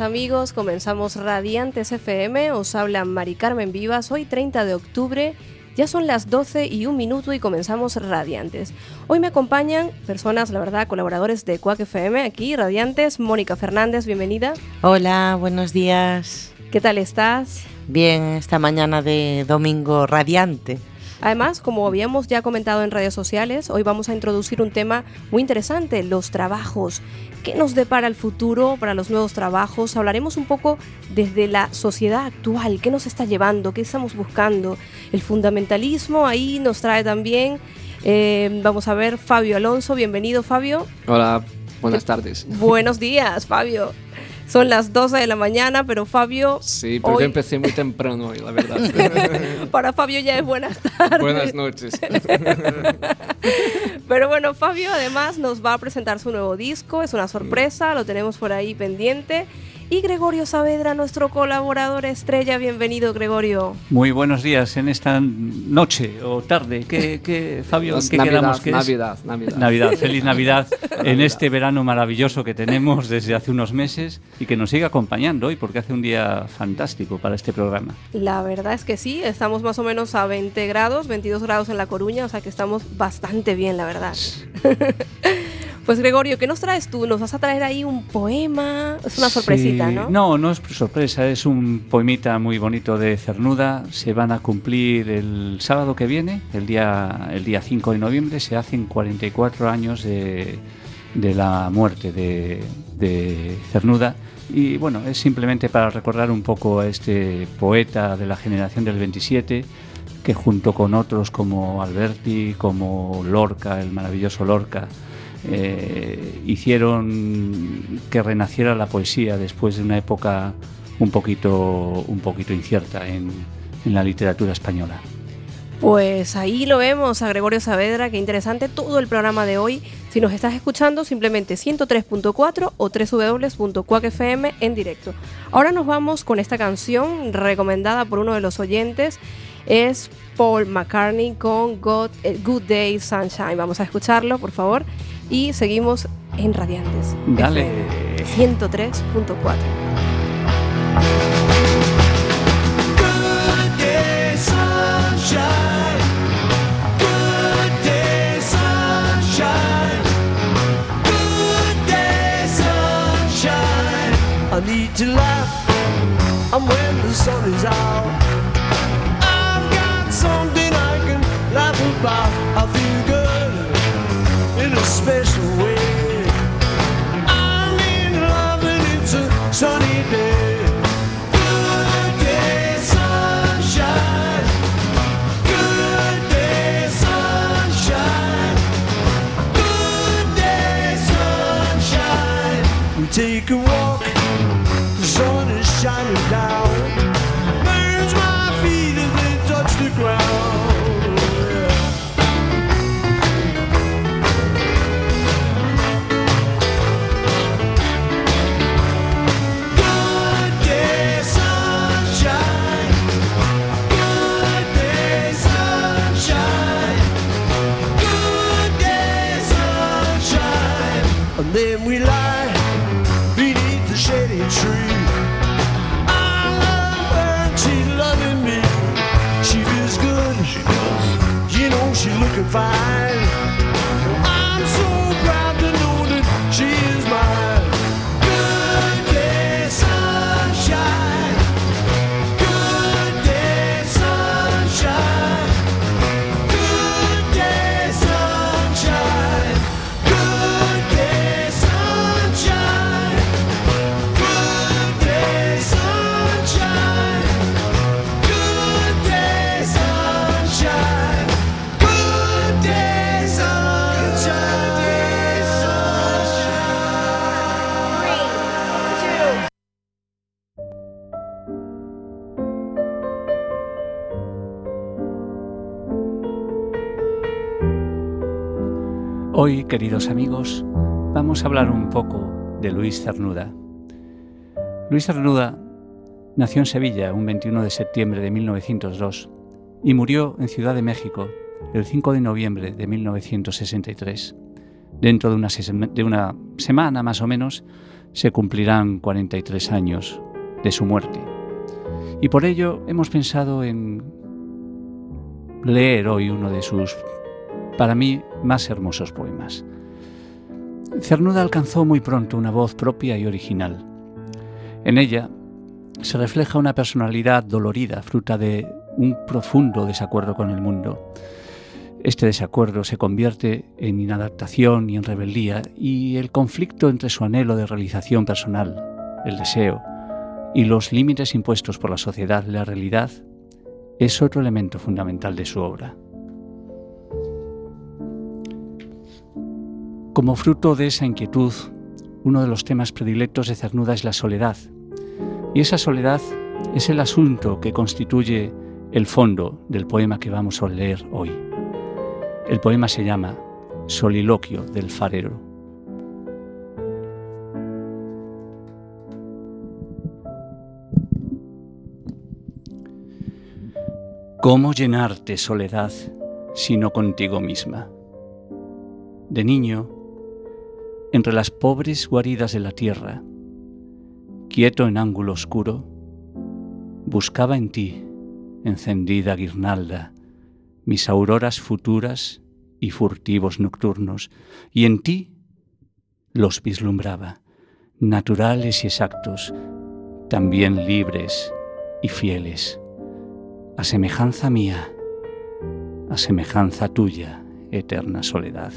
amigos. Comenzamos Radiantes FM. Os habla Mari Carmen Vivas. Hoy 30 de octubre. Ya son las 12 y un minuto y comenzamos Radiantes. Hoy me acompañan personas, la verdad, colaboradores de Cuac FM aquí, Radiantes. Mónica Fernández, bienvenida. Hola, buenos días. ¿Qué tal estás? Bien, esta mañana de domingo radiante. Además, como habíamos ya comentado en redes sociales, hoy vamos a introducir un tema muy interesante, los trabajos. ¿Qué nos depara el futuro para los nuevos trabajos? Hablaremos un poco desde la sociedad actual, qué nos está llevando, qué estamos buscando. El fundamentalismo ahí nos trae también. Eh, vamos a ver, Fabio Alonso, bienvenido Fabio. Hola, buenas tardes. Buenos días, Fabio. Son las 12 de la mañana, pero Fabio... Sí, porque empecé muy temprano hoy, la verdad. Para Fabio ya es buenas tardes. Buenas noches. pero bueno, Fabio además nos va a presentar su nuevo disco, es una sorpresa, lo tenemos por ahí pendiente y Gregorio Saavedra, nuestro colaborador estrella. Bienvenido, Gregorio. Muy buenos días en esta noche o tarde. ¿Qué, Fabio, ¿qué Navidad, quedamos? ¿Qué Navidad, Navidad. Navidad, feliz Navidad en este verano maravilloso que tenemos desde hace unos meses y que nos sigue acompañando hoy porque hace un día fantástico para este programa. La verdad es que sí, estamos más o menos a 20 grados, 22 grados en La Coruña, o sea que estamos bastante bien, la verdad. Pues Gregorio, ¿qué nos traes tú? ¿Nos vas a traer ahí un poema? Es una sorpresita, ¿no? No, no es sorpresa, es un poemita muy bonito de Cernuda. Se van a cumplir el sábado que viene, el día, el día 5 de noviembre, se hacen 44 años de, la muerte de, de Cernuda. Y bueno, es simplemente para recordar un poco a este poeta de la generación del 27 que junto con otros como Alberti, como Lorca, el maravilloso Lorca, eh, hicieron que renaciera la poesía después de una época un poquito, un poquito incierta en, en la literatura española. Pues ahí lo vemos a Gregorio Saavedra, qué interesante todo el programa de hoy. Si nos estás escuchando, simplemente 103.4 o www.cuacfm en directo. Ahora nos vamos con esta canción recomendada por uno de los oyentes. Es Paul McCartney con God, eh, Good Day Sunshine. Vamos a escucharlo, por favor y seguimos en Radiantes. Dale. 103.4. I need to laugh and when the sun is out. Something I can laugh about. I feel good in a special way. Hoy, queridos amigos, vamos a hablar un poco de Luis Cernuda. Luis Cernuda nació en Sevilla un 21 de septiembre de 1902 y murió en Ciudad de México el 5 de noviembre de 1963. Dentro de una, de una semana más o menos se cumplirán 43 años de su muerte. Y por ello hemos pensado en leer hoy uno de sus, para mí, más hermosos poemas. Cernuda alcanzó muy pronto una voz propia y original. En ella se refleja una personalidad dolorida, fruta de un profundo desacuerdo con el mundo. Este desacuerdo se convierte en inadaptación y en rebeldía y el conflicto entre su anhelo de realización personal, el deseo, y los límites impuestos por la sociedad, la realidad, es otro elemento fundamental de su obra. Como fruto de esa inquietud, uno de los temas predilectos de Cernuda es la soledad. Y esa soledad es el asunto que constituye el fondo del poema que vamos a leer hoy. El poema se llama Soliloquio del farero. ¿Cómo llenarte soledad sino contigo misma? De niño, entre las pobres guaridas de la tierra, quieto en ángulo oscuro, buscaba en ti, encendida guirnalda, mis auroras futuras y furtivos nocturnos, y en ti los vislumbraba, naturales y exactos, también libres y fieles a semejanza mía, a semejanza tuya, eterna soledad.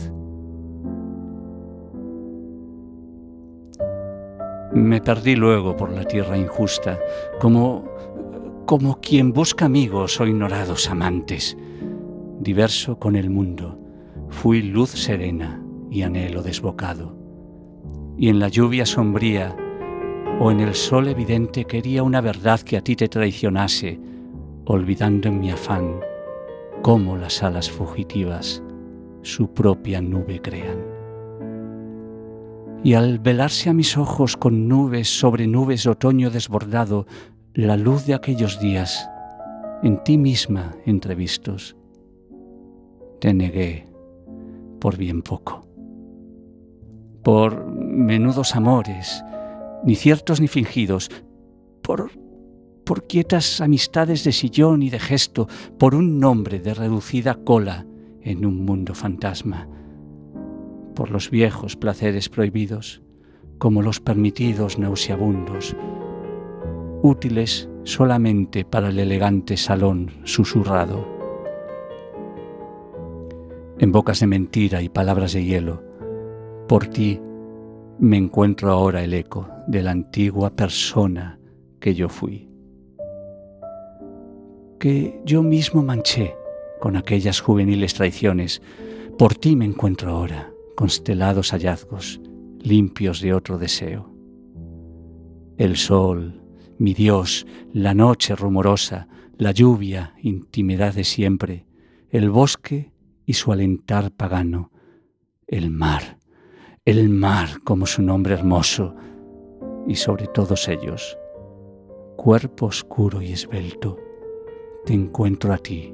Me perdí luego por la tierra injusta, como, como quien busca amigos o ignorados amantes. Diverso con el mundo, fui luz serena y anhelo desbocado. Y en la lluvia sombría o en el sol evidente quería una verdad que a ti te traicionase, olvidando en mi afán cómo las alas fugitivas su propia nube crean. Y al velarse a mis ojos con nubes sobre nubes de otoño desbordado, la luz de aquellos días, en ti misma entrevistos, te negué por bien poco, por menudos amores, ni ciertos ni fingidos, por por quietas amistades de sillón y de gesto, por un nombre de reducida cola en un mundo fantasma, por los viejos placeres prohibidos, como los permitidos nauseabundos, útiles solamente para el elegante salón susurrado. En bocas de mentira y palabras de hielo, por ti me encuentro ahora el eco de la antigua persona que yo fui que yo mismo manché con aquellas juveniles traiciones. Por ti me encuentro ahora, constelados hallazgos, limpios de otro deseo. El sol, mi Dios, la noche rumorosa, la lluvia, intimidad de siempre, el bosque y su alentar pagano, el mar, el mar como su nombre hermoso, y sobre todos ellos, cuerpo oscuro y esbelto, te encuentro a ti,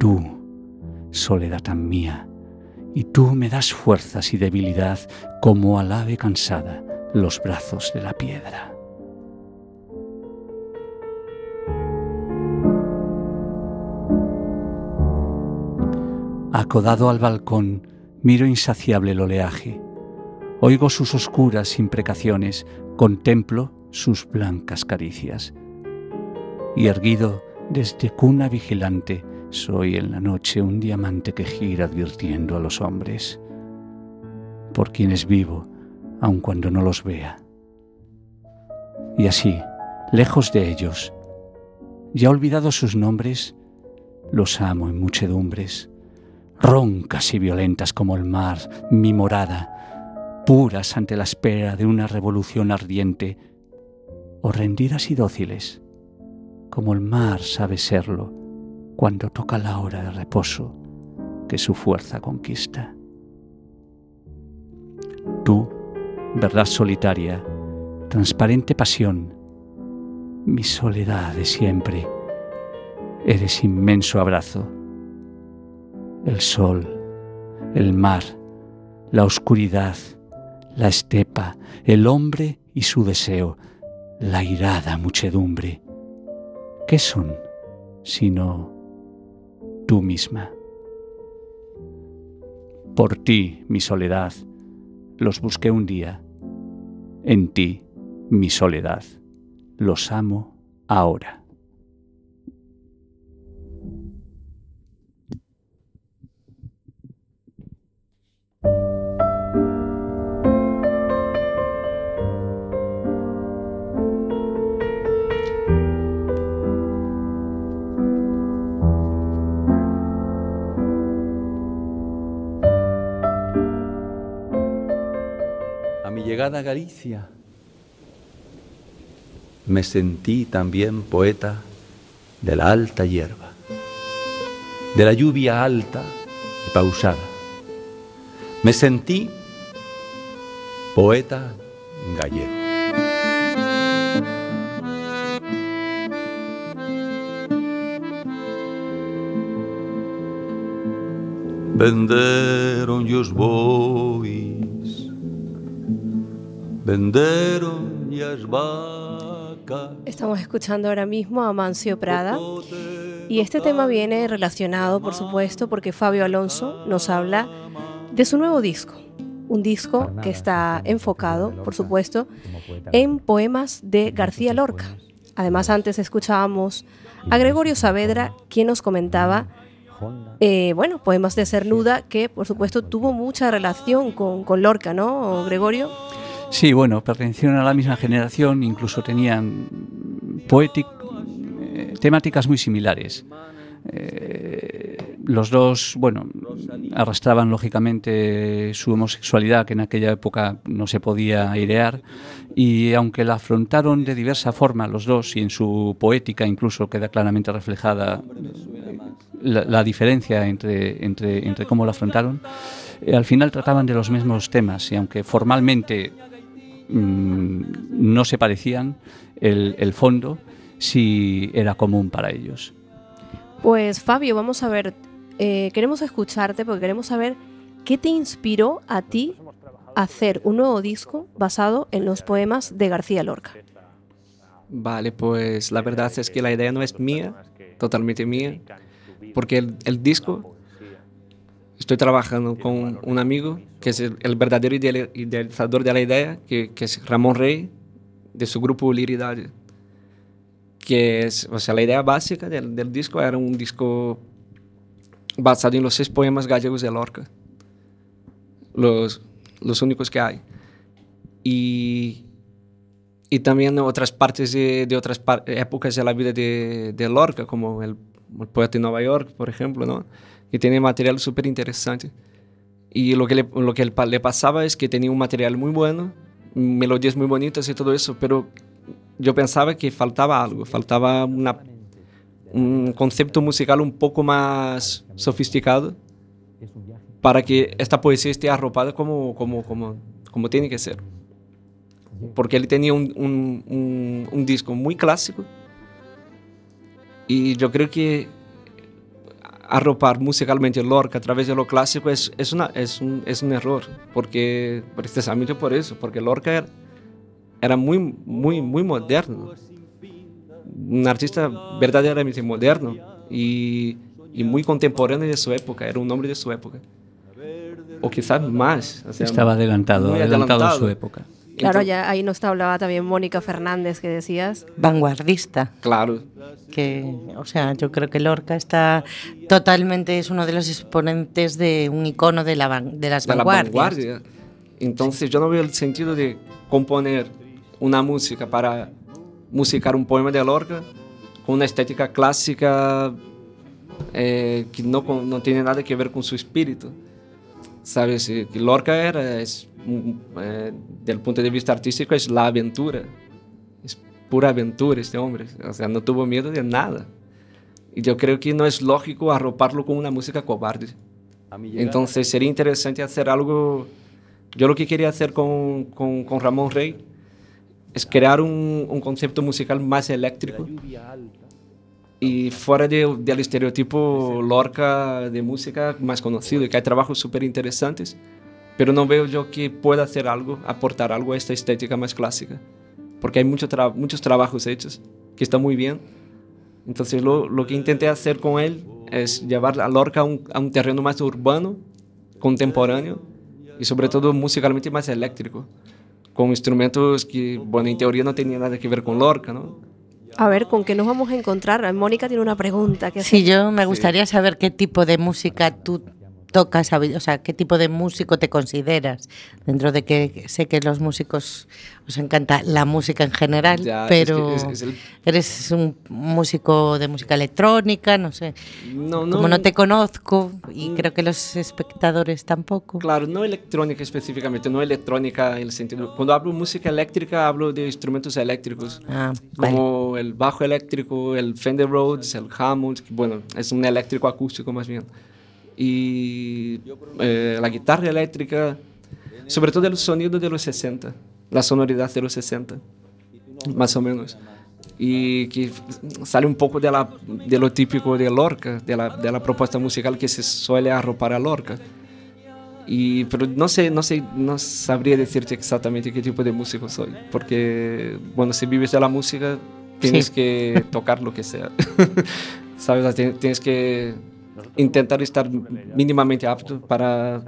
tú, soledad mía, y tú me das fuerzas y debilidad como al ave cansada los brazos de la piedra. Acodado al balcón, miro insaciable el oleaje. Oigo sus oscuras imprecaciones, contemplo sus blancas caricias. Y erguido desde cuna vigilante soy en la noche un diamante que gira advirtiendo a los hombres por quienes vivo, aun cuando no los vea. Y así, lejos de ellos, ya olvidados sus nombres, los amo en muchedumbres, roncas y violentas como el mar, mi morada, puras ante la espera de una revolución ardiente, o rendidas y dóciles, como el mar sabe serlo cuando toca la hora de reposo que su fuerza conquista. Tú, verdad solitaria, transparente pasión, mi soledad de siempre, eres inmenso abrazo, el sol, el mar, la oscuridad, la estepa, el hombre y su deseo, la irada muchedumbre. ¿Qué son sino tú misma? Por ti, mi soledad, los busqué un día. En ti, mi soledad, los amo ahora. Llegada a Galicia me sentí también poeta de la alta hierba, de la lluvia alta y pausada. Me sentí poeta gallego. Venderon os bois Venderon las vacas. Estamos escuchando ahora mismo a Mancio Prada y este tema viene relacionado, por supuesto, porque Fabio Alonso nos habla de su nuevo disco. Un disco que está enfocado, por supuesto, en poemas de García Lorca. Además, antes escuchábamos a Gregorio Saavedra, quien nos comentaba, eh, bueno, poemas de Cernuda, que por supuesto tuvo mucha relación con, con Lorca, ¿no, Gregorio? Sí, bueno, pertenecieron a la misma generación, incluso tenían eh, temáticas muy similares. Eh, los dos, bueno, arrastraban lógicamente su homosexualidad, que en aquella época no se podía airear, y aunque la afrontaron de diversa forma los dos, y en su poética incluso queda claramente reflejada eh, la, diferencia entre, entre, entre, cómo la afrontaron, al final trataban de los mismos temas, y aunque formalmente Mm, no se parecían, el, fondo sí era común para ellos. Pues Fabio, vamos a ver, eh, queremos escucharte porque queremos saber qué te inspiró a ti a hacer un nuevo disco basado en los poemas de García Lorca. Vale, pues la verdad es que la idea no es mía, totalmente mía, porque el disco estoy trabajando con un amigo que es el, verdadero idealizador de la idea, que, es Ramón Rey, de su grupo Liridad. Que es, o sea, la idea básica del, del, disco era un disco basado en los seis poemas gallegos de Lorca, los, los únicos que hay. Y, y también otras partes de, de otras épocas de la vida de, de Lorca, como el, el poeta de Nueva York, por ejemplo, ¿no? Que tiene material súper interesante. Y lo que, le, lo que le pasaba es que tenía un material muy bueno, melodías muy bonitas y todo eso, pero yo pensaba que faltaba algo, faltaba una, un concepto musical un poco más sofisticado para que esta poesía esté arropada como, como, como, como tiene que ser. Porque él tenía un, un, un disco muy clásico y yo creo que arropar musicalmente Lorca a través de lo clásico es, es, una, es, un, es un error, porque precisamente por eso, porque Lorca era, era muy, muy, muy moderno, un artista verdaderamente moderno y, y, muy contemporáneo de su época, era un hombre de su época, o quizás más. Estaba adelantado, adelantado, a su época. Claro, ya ahí nos hablaba también Mónica Fernández, que decías. Vanguardista. Claro. Que, o sea, yo creo que Lorca está totalmente, es uno de los exponentes de un icono de, la, de las de vanguardias. La vanguardia. Entonces yo no veo el sentido de componer una música para musicar un poema de Lorca con una estética clásica eh, que no, no tiene nada que ver con su espíritu. ¿Sabes? Que Lorca era, es eh, del punto de vista artístico es la aventura. Es pura aventura este hombre. O sea, no tuvo miedo de nada. Y yo creo que no es lógico arroparlo con una música cobarde. Entonces sería interesante hacer algo... Yo lo que quería hacer con, con, con Ramón Rey es crear un, un, concepto musical más eléctrico y fuera de, del estereotipo Lorca de música más conocido, que hay trabajos súper interesantes pero no veo yo que pueda hacer algo, aportar algo a esta estética más clásica, porque hay mucho muchos trabajos hechos que están muy bien. Entonces lo, lo, que intenté hacer con él es llevar a Lorca a un, a un terreno más urbano, contemporáneo y sobre todo musicalmente más eléctrico, con instrumentos que, bueno, en teoría no tenían nada que ver con Lorca, ¿no? A ver, ¿con qué nos vamos a encontrar? Mónica tiene una pregunta. Que sí, yo me gustaría saber qué tipo de música tú tocas, o sea, qué tipo de músico te consideras, dentro de que sé que los músicos os encanta la música en general, pero eres un músico de música electrónica, no sé. No, no, Como no te conozco y mm. creo que los espectadores tampoco. Claro, no electrónica específicamente, no electrónica en el sentido. Cuando hablo música eléctrica, hablo de instrumentos eléctricos, ah, como el bajo eléctrico, el Fender Rhodes, el Hammond, bueno, es un eléctrico acústico más bien y eh, la guitarra eléctrica, sobre todo el sonido de los 60, la sonoridad de los 60, más o menos. Y que sale un poco de, la, de lo típico de Lorca, de la, de la propuesta musical que se suele arropar a Lorca. Y, pero no sé, no sé, no sabría decirte exactamente qué tipo de músico soy, porque, bueno, si vives de la música, tienes que tocar lo que sea. ¿Sabes? Tienes que intentar estar mínimamente apto para...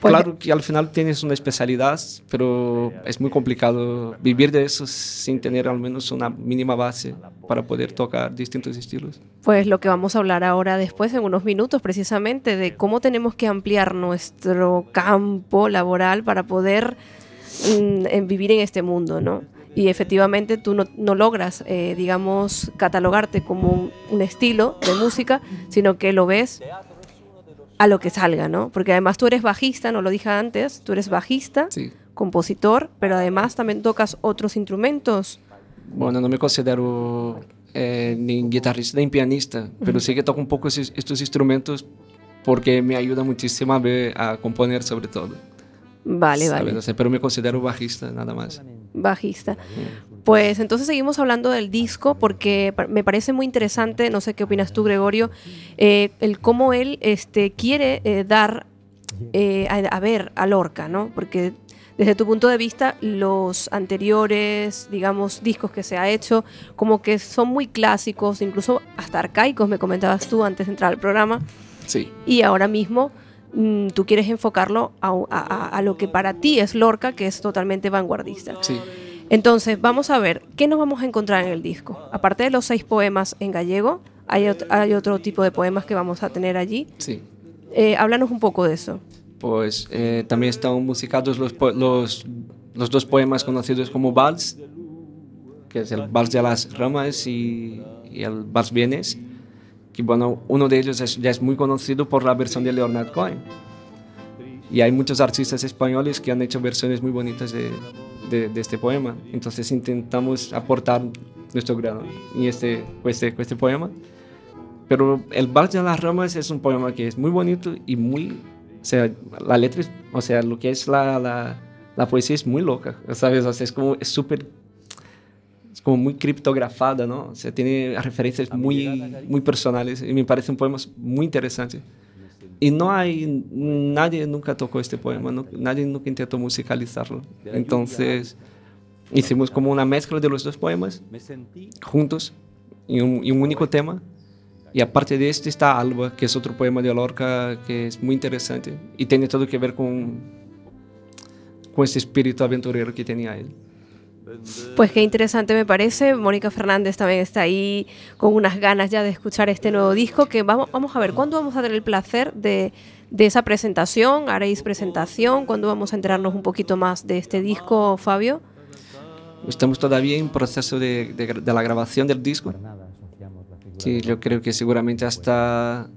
Claro que al final tienes una especialidad, pero es muy complicado vivir de eso sin tener al menos una mínima base para poder tocar distintos estilos. Pues lo que vamos a hablar ahora después, en unos minutos, precisamente, de cómo tenemos que ampliar nuestro campo laboral para poder mm, vivir en este mundo, ¿no? Y efectivamente tú no, logras, eh, digamos, catalogarte como un, estilo de música, sino que lo ves a lo que salga, ¿no? Porque además tú eres bajista, no lo dije antes, tú eres bajista, compositor, pero además también tocas otros instrumentos. Bueno, no me considero eh, ni guitarrista ni pianista, pero sí que toco un poco estos instrumentos porque me ayuda muchísimo a, ver, a componer sobre todo. Vale, vale. pero me considero bajista, nada más. Bajista. Pues entonces seguimos hablando del disco porque me parece muy interesante, no sé qué opinas tú, Gregorio, eh, el cómo él este, quiere eh, dar eh, a, ver a Lorca, ¿no? Porque desde tu punto de vista, los anteriores, digamos, discos que se ha hecho, como que son muy clásicos, incluso hasta arcaicos, me comentabas tú antes de entrar al programa. Sí. Y ahora mismo Mm, tú quieres enfocarlo a, lo que para ti es Lorca, que es totalmente vanguardista. Sí. Entonces, vamos a ver, ¿qué nos vamos a encontrar en el disco? Aparte de los seis poemas en gallego, hay, otro tipo de poemas que vamos a tener allí. Sí. Eh, háblanos un poco de eso. Pues eh, también están musicados los, los, los, dos poemas conocidos como Vals, que es el Vals de las Ramas y, y el Vals Bienes que bueno, uno de ellos ya es muy conocido por la versión de Leonard Cohen. Y hay muchos artistas españoles que han hecho versiones muy bonitas de, de, este poema. Entonces intentamos aportar nuestro grano en este, este, este poema. Pero El Vals de las Ramas es un poema que es muy bonito y muy... O sea, la letra, o sea, lo que es la, la, la poesía es muy loca, ¿sabes? O sea, es como, es súper como muy criptografada, ¿no? O sea, tiene referencias muy, muy personales y me parece un poema muy interesante. Y no hay, nadie nunca tocó este poema, nadie nunca intentó musicalizarlo. Entonces, hicimos como una mezcla de los dos poemas juntos en un, un único tema. Y aparte de este está Alba, que es otro poema de Lorca que es muy interesante y tiene todo que ver con, con ese espíritu aventurero que tenía él. Pues qué interesante me parece. Mónica Fernández también está ahí con unas ganas ya de escuchar este nuevo disco. Que vamos, a ver, ¿cuándo vamos a tener el placer de, esa presentación? ¿Haréis presentación? ¿Cuándo vamos a enterarnos un poquito más de este disco, Fabio? Estamos todavía en proceso de, de la grabación del disco. Sí, yo creo que seguramente hasta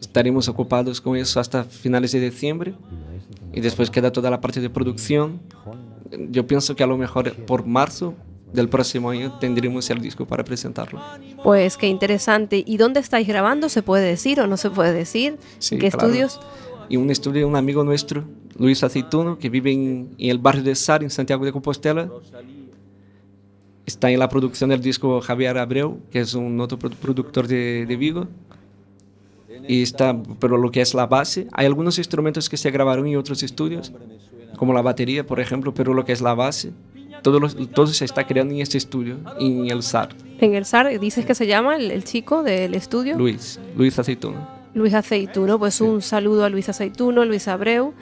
estaremos ocupados con eso hasta finales de diciembre y después queda toda la parte de producción yo pienso que a lo mejor por marzo del próximo año tendremos el disco para presentarlo. Pues qué interesante. ¿Y dónde estáis grabando? ¿Se puede decir o no se puede decir? Sí, ¿Qué estudios? Y un estudio de un amigo nuestro, Luis Aceituno, que vive en, el barrio de Sar, en Santiago de Compostela. Está en la producción del disco Javier Abreu, que es un otro productor de, de Vigo. Y está, pero lo que es la base, hay algunos instrumentos que se grabaron en otros estudios, como la batería, por ejemplo, pero lo que es la base, todo, todo se está creando en este estudio, en el SAR. En el SAR, dices que se llama el, chico del estudio. Luis, Luis Aceituno. Luis Aceituno, pues un saludo a Luis Aceituno, Luis Abreu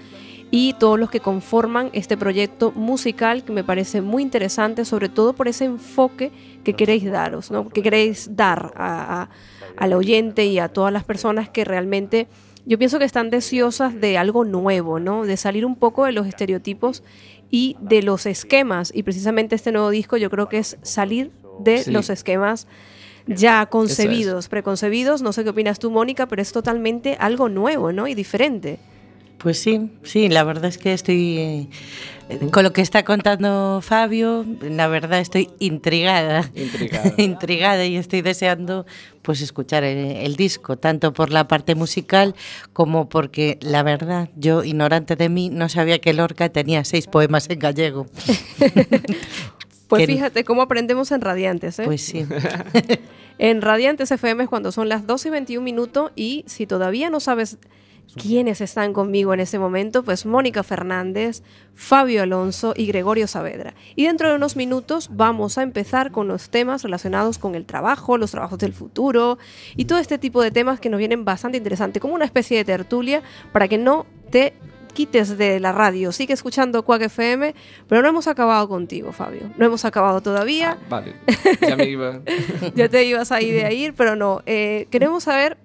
y todos los que conforman este proyecto musical que me parece muy interesante, sobre todo por ese enfoque que queréis daros, ¿no? que queréis dar al oyente y a todas las personas que realmente yo pienso que están deseosas de algo nuevo, ¿no? de salir un poco de los estereotipos y de los esquemas. Y precisamente este nuevo disco yo creo que es salir de los esquemas ya concebidos, preconcebidos. No sé qué opinas tú, Mónica, pero es totalmente algo nuevo ¿no? y diferente. Pues sí, sí, la verdad es que estoy con lo que está contando Fabio, la verdad estoy intrigada, intrigada, intrigada y estoy deseando pues escuchar el, disco, tanto por la parte musical como porque la verdad yo ignorante de mí no sabía que Lorca tenía seis poemas en gallego. pues fíjate cómo aprendemos en Radiantes, ¿eh? Pues sí. en Radiantes FM es cuando son las 12 y 21 minutos y si todavía no sabes ¿Quiénes están conmigo en ese momento? Pues Mónica Fernández, Fabio Alonso y Gregorio Saavedra. Y dentro de unos minutos vamos a empezar con los temas relacionados con el trabajo, los trabajos del futuro y todo este tipo de temas que nos vienen bastante interesantes, como una especie de tertulia para que no te quites de la radio. Sigue escuchando Quack FM, pero no hemos acabado contigo, Fabio. No hemos acabado todavía. Ah, vale, ya me iba. ya te ibas a ir de ir, pero no. Eh, queremos saber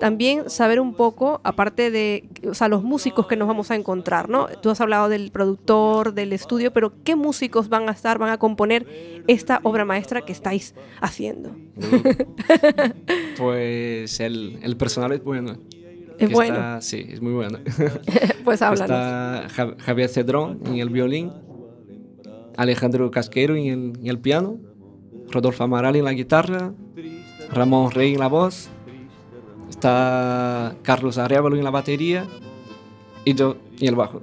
también saber un poco, aparte de o sea, los músicos que nos vamos a encontrar, ¿no? Tú has hablado del productor, del estudio, pero ¿qué músicos van a estar, van a componer esta obra maestra que estáis haciendo? pues el, el personal es bueno. Es bueno. sí, es muy bueno. pues háblanos. Está Javier Cedrón en el violín, Alejandro Casquero en el, en el piano, Rodolfo Amaral en la guitarra, Ramón Rey en la voz, está Carlos Arevalo en la batería y yo en el bajo.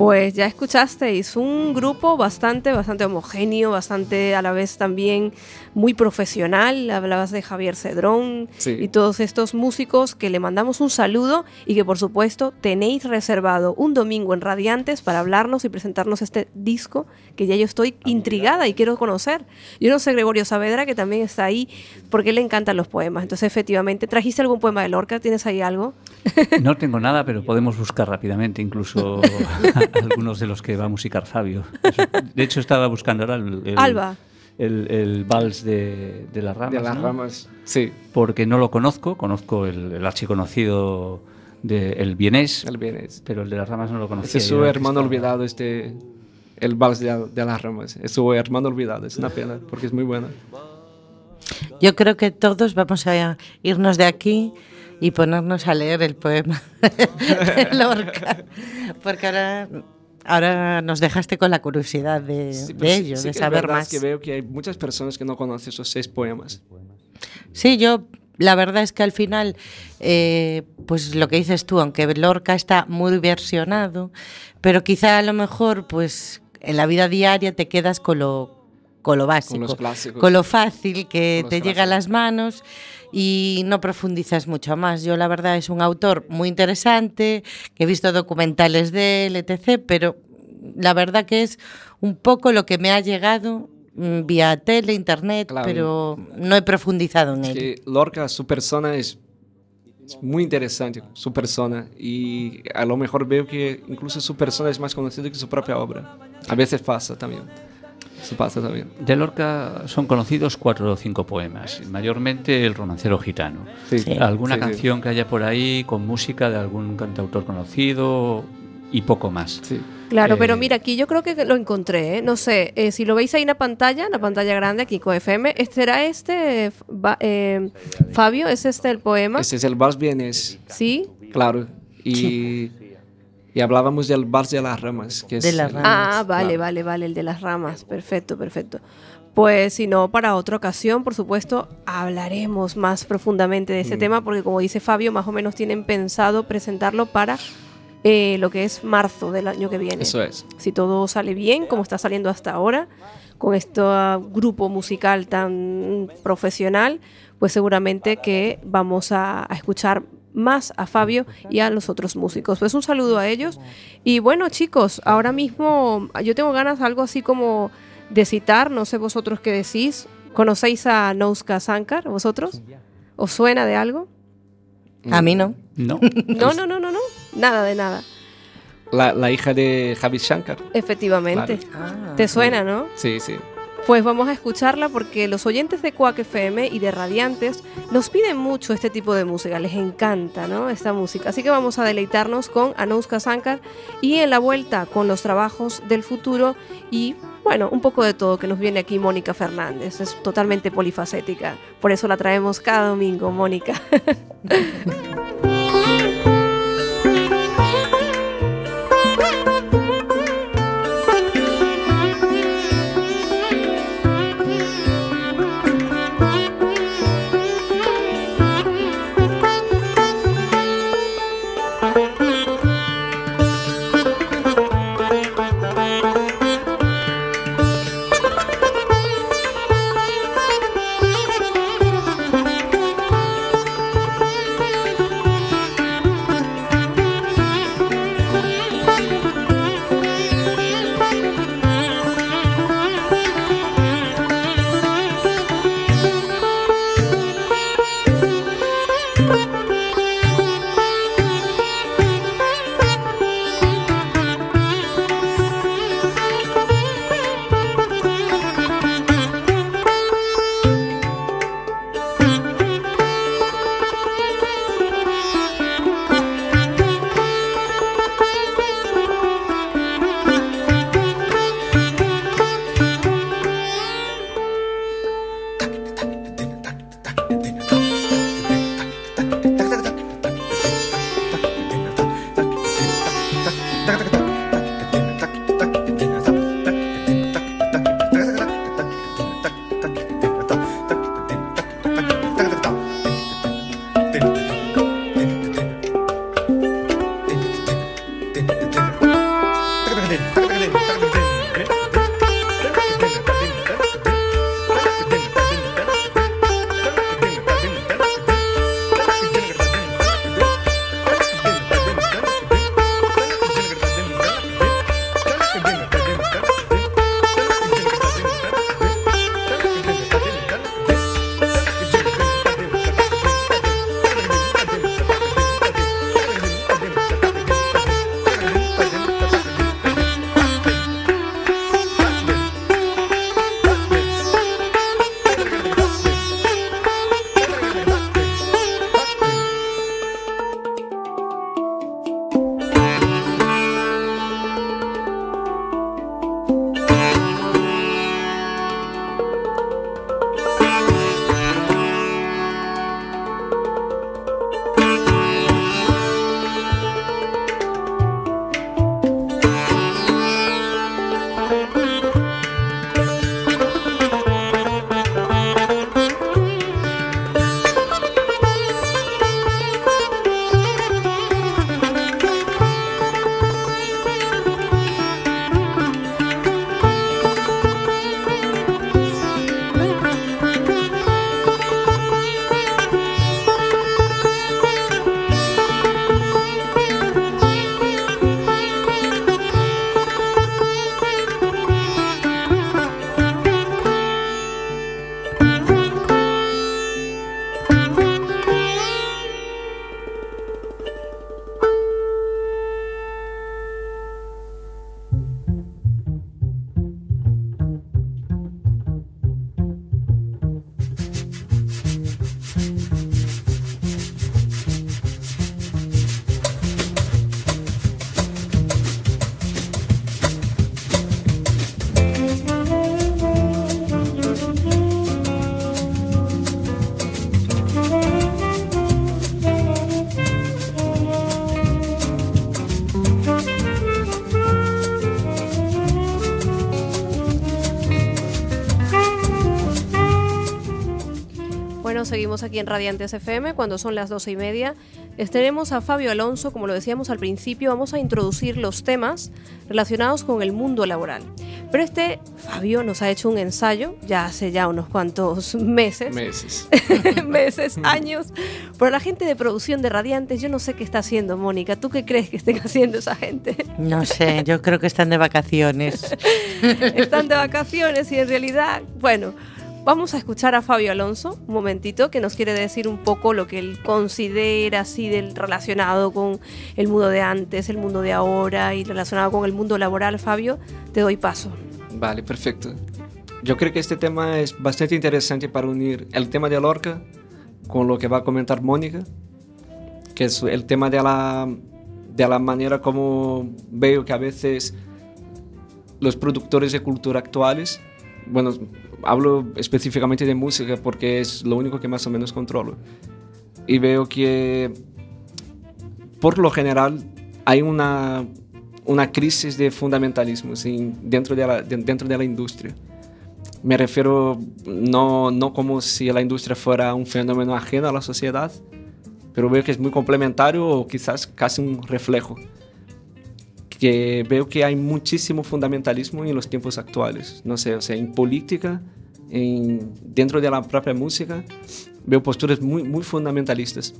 Pues ya escuchasteis, un grupo bastante, bastante homogéneo, bastante a la vez también muy profesional. Hablabas de Javier Cedrón y todos estos músicos que le mandamos un saludo y que por supuesto tenéis reservado un domingo en Radiantes para hablarnos y presentarnos este disco que ya yo estoy intrigada y quiero conocer. Yo no sé Gregorio Saavedra que también está ahí porque le encantan los poemas. Entonces efectivamente, ¿trajiste algún poema de Lorca? ¿Tienes ahí algo? No tengo nada, pero podemos buscar rápidamente incluso algunos de los que va a musicar Fabio. De hecho, estaba buscando ahora el, Alba. El, vals de, las ramas. De las ramas, sí. Porque no lo conozco, conozco el, el archiconocido de El Bienés, el Bienés, pero el de las ramas no lo conocía. es su hermano olvidado, este, el vals de, de, las ramas. Es su hermano olvidado, es una pena, porque es muy bueno. Yo creo que todos vamos a irnos de aquí y ponernos a leer el poema de Lorca, porque ahora, ahora nos dejaste con la curiosidad de, ello, de saber más. Es que veo que hay muchas personas que no conocen esos seis poemas. Sí, yo la verdad es que al final, eh, pues lo que dices tú, aunque Lorca está muy versionado, pero quizá a lo mejor, pues en la vida diaria te quedas con lo, con lo básico, con, lo fácil que te llega a las manos y no profundizas mucho más. Yo la verdad es un autor muy interesante, que he visto documentales de él, etc., pero la verdad que es un poco lo que me ha llegado mm, vía tele, internet, pero no he profundizado en él. Lorca, su persona es, muy interesante, su persona, y a lo mejor veo que incluso su persona es más conocida que su propia obra. A veces pasa también. Se pasa también. De Lorca son conocidos cuatro o cinco poemas, mayormente el romancero gitano. Alguna canción que haya por ahí con música de algún cantautor conocido y poco más. Claro, pero eh, mira, aquí yo creo que lo encontré, ¿eh? no sé, eh, si lo veis ahí en la pantalla, en la pantalla grande, aquí con FM, ¿será este, Fabio? ¿Es este el poema? Este es el Vals Bienes. Sí. Claro, y... Y hablábamos del vals de las ramas. Que de las ramas. Ah, vale, vale, vale, el de las ramas. Perfecto, perfecto. Pues si no, para otra ocasión, por supuesto, hablaremos más profundamente de ese mm. tema, porque como dice Fabio, más o menos tienen pensado presentarlo para eh, lo que es marzo del año que viene. Eso es. Si todo sale bien, como está saliendo hasta ahora, con este grupo musical tan profesional, pues seguramente que vamos a, a escuchar más a Fabio y a los otros músicos. Pues un saludo a ellos. Y bueno, chicos, ahora mismo yo tengo ganas algo así como de citar, no sé vosotros qué decís. ¿Conocéis a Nouska Sankar, vosotros? ¿Os suena de algo? A mí no. No. No, no, no, no, no. Nada de nada. La, la hija de Javi Shankar. Efectivamente. Ah. ¿Te suena, no? Sí, sí. Pues vamos a escucharla porque los oyentes de Quack FM y de Radiantes nos piden mucho este tipo de música, les encanta ¿no? esta música. Así que vamos a deleitarnos con Anouska Sankar y en la vuelta con los trabajos del futuro y bueno, un poco de todo que nos viene aquí Mónica Fernández. Es totalmente polifacética, por eso la traemos cada domingo, Mónica. seguimos aquí en Radiantes FM cuando son las doce y media. Tenemos a Fabio Alonso, como lo decíamos al principio, vamos a introducir los temas relacionados con el mundo laboral. Pero este Fabio nos ha hecho un ensayo ya hace ya unos cuantos meses. Meses. meses, años. Pero la gente de producción de Radiantes, yo no sé qué está haciendo, Mónica. ¿Tú qué crees que estén haciendo esa gente? No sé, yo creo que están de vacaciones. están de vacaciones y en realidad, bueno, Vamos a escuchar a Fabio Alonso un momentito que nos quiere decir un poco lo que él considera así del relacionado con el mundo de antes, el mundo de ahora y relacionado con el mundo laboral. Fabio, te doy paso. Vale, perfecto. Yo creo que este tema es bastante interesante para unir el tema de Lorca con lo que va a comentar Mónica, que es el tema de la, de la manera como veo que a veces los productores de cultura actuales, bueno, hablo específicamente de música porque es lo único que más o menos controlo. Y veo que, por lo general, hay una, una crisis de fundamentalismo dentro, de la, dentro de la industria. Me refiero no, no como si la industria fuera un fenómeno ajeno a la sociedad, pero veo que es muy complementario o quizás casi un reflejo. Que veo que hay muchísimo fundamentalismo en los tiempos actuales. No sé, o sea, en política, en, dentro de la propia música, veo posturas muy, muy fundamentalistas.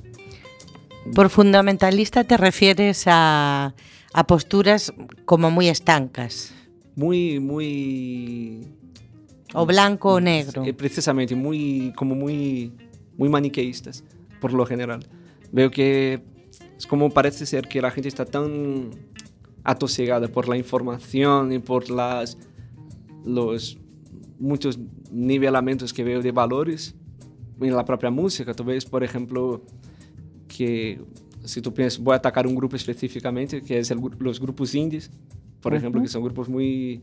Por fundamentalista te refieres a, a posturas como muy estancas. Muy, muy... O blanco o negro. Eh, precisamente, muy, como muy, muy maniqueístas, por lo general. Veo que es como parece ser que la gente está tan atosigada por la información y por las, los muchos nivelamentos que veo de valores en la propia música. Tú ves, por ejemplo, que si tú piensas, voy a atacar un grupo específicamente, que es el, los grupos indies, por uh -huh. ejemplo, que son grupos muy